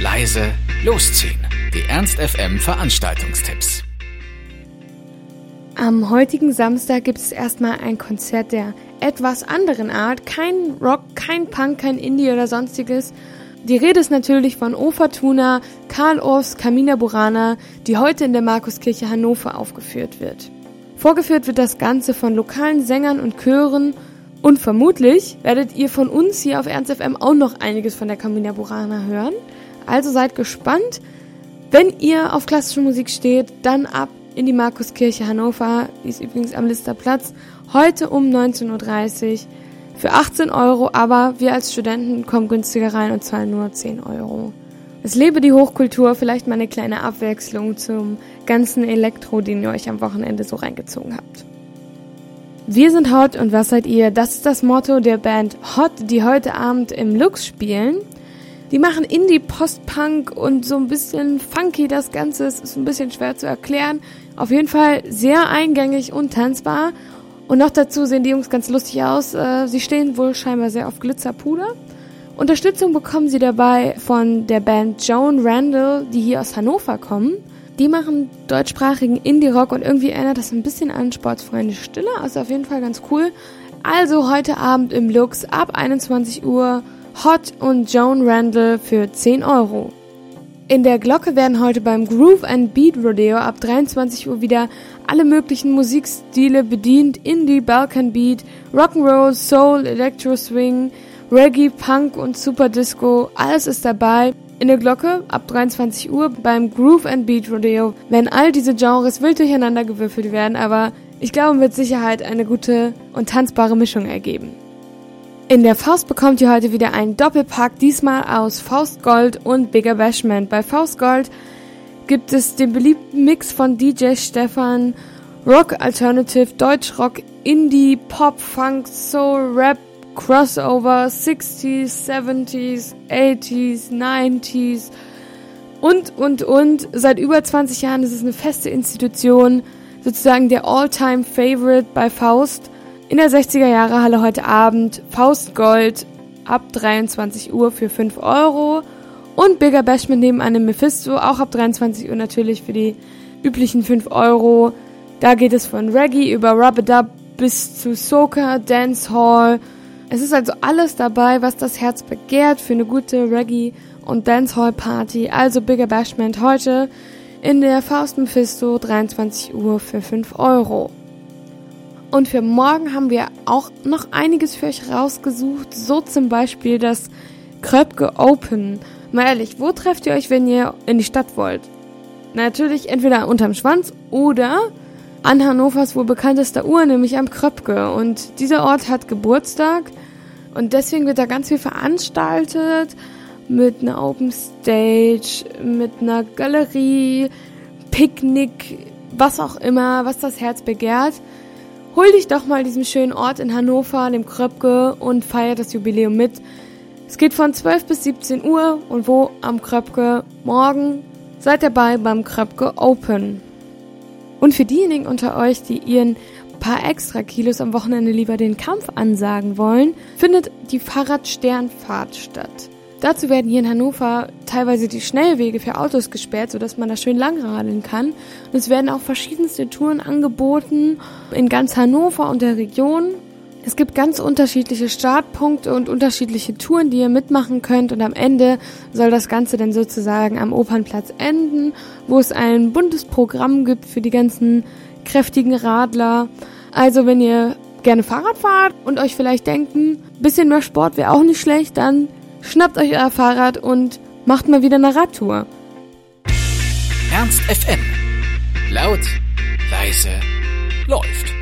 leise, losziehen. Die Ernst FM Veranstaltungstipps. Am heutigen Samstag gibt es erstmal ein Konzert der etwas anderen Art. Kein Rock, kein Punk, kein Indie oder sonstiges. Die Rede ist natürlich von O Fortuna, Karl Orffs Camina Burana, die heute in der Markuskirche Hannover aufgeführt wird. Vorgeführt wird das Ganze von lokalen Sängern und Chören und vermutlich werdet ihr von uns hier auf Ernst FM auch noch einiges von der Camina Burana hören. Also seid gespannt. Wenn ihr auf klassische Musik steht, dann ab in die Markuskirche Hannover. Die ist übrigens am Listerplatz. Heute um 19.30 Uhr für 18 Euro, aber wir als Studenten kommen günstiger rein und zahlen nur 10 Euro. Es lebe die Hochkultur, vielleicht mal eine kleine Abwechslung zum ganzen Elektro, den ihr euch am Wochenende so reingezogen habt. Wir sind Hot und was seid ihr? Das ist das Motto der Band Hot, die heute Abend im Lux spielen. Die machen Indie, Post-Punk und so ein bisschen funky das Ganze. Es ist ein bisschen schwer zu erklären. Auf jeden Fall sehr eingängig und tanzbar. Und noch dazu sehen die Jungs ganz lustig aus. Äh, sie stehen wohl scheinbar sehr auf Glitzerpuder. Unterstützung bekommen sie dabei von der Band Joan Randall, die hier aus Hannover kommen. Die machen deutschsprachigen Indie-Rock und irgendwie erinnert das ein bisschen an Sportsfreunde Stille. Also auf jeden Fall ganz cool. Also heute Abend im Lux ab 21 Uhr Hot und Joan Randall für 10 Euro. In der Glocke werden heute beim Groove and Beat Rodeo ab 23 Uhr wieder alle möglichen Musikstile bedient. Indie, Balkan Beat, Rock'n'Roll, Soul, Electro Swing, Reggae, Punk und Super Disco. Alles ist dabei. In der Glocke ab 23 Uhr beim Groove and Beat Rodeo werden all diese Genres wild durcheinander gewürfelt werden, aber ich glaube mit Sicherheit eine gute und tanzbare Mischung ergeben. In der Faust bekommt ihr heute wieder einen Doppelpack, diesmal aus Faustgold und Bigger Bashment. Bei Faustgold gibt es den beliebten Mix von DJ Stefan, Rock Alternative, Deutschrock, Indie, Pop, Funk, Soul, Rap, Crossover, 60s, 70s, 80s, 90s und, und, und. Seit über 20 Jahren ist es eine feste Institution, sozusagen der All-Time Favorite bei Faust. In der 60er Jahre Halle heute Abend Faust Gold ab 23 Uhr für 5 Euro und Bigger Bash mit neben einem Mephisto auch ab 23 Uhr natürlich für die üblichen 5 Euro. Da geht es von Reggae über Rub-a-Dub bis zu Soca, Dancehall. Es ist also alles dabei, was das Herz begehrt für eine gute Reggae- und Dancehall-Party. Also Bigger Bashment heute in der Faust Mephisto 23 Uhr für 5 Euro. Und für morgen haben wir auch noch einiges für euch rausgesucht. So zum Beispiel das Kröpke Open. Mal ehrlich, wo trefft ihr euch, wenn ihr in die Stadt wollt? Natürlich entweder unterm Schwanz oder an Hannovers wohl bekanntester Uhr, nämlich am Kröpke. Und dieser Ort hat Geburtstag und deswegen wird da ganz viel veranstaltet mit einer Open Stage, mit einer Galerie, Picknick, was auch immer, was das Herz begehrt. Hol dich doch mal diesem schönen Ort in Hannover, dem Kröpke, und feier das Jubiläum mit. Es geht von 12 bis 17 Uhr und wo am Kröpke morgen. Seid dabei beim Kröpke Open. Und für diejenigen unter euch, die ihren paar extra Kilos am Wochenende lieber den Kampf ansagen wollen, findet die Fahrradsternfahrt statt. Dazu werden hier in Hannover teilweise die Schnellwege für Autos gesperrt, sodass man da schön langradeln kann. Und es werden auch verschiedenste Touren angeboten in ganz Hannover und der Region. Es gibt ganz unterschiedliche Startpunkte und unterschiedliche Touren, die ihr mitmachen könnt. Und am Ende soll das Ganze dann sozusagen am Opernplatz enden, wo es ein buntes Programm gibt für die ganzen kräftigen Radler. Also wenn ihr gerne Fahrrad fahrt und euch vielleicht denken, bisschen mehr Sport wäre auch nicht schlecht, dann Schnappt euch euer Fahrrad und macht mal wieder eine Radtour. Ernst FM. Laut, leise, läuft.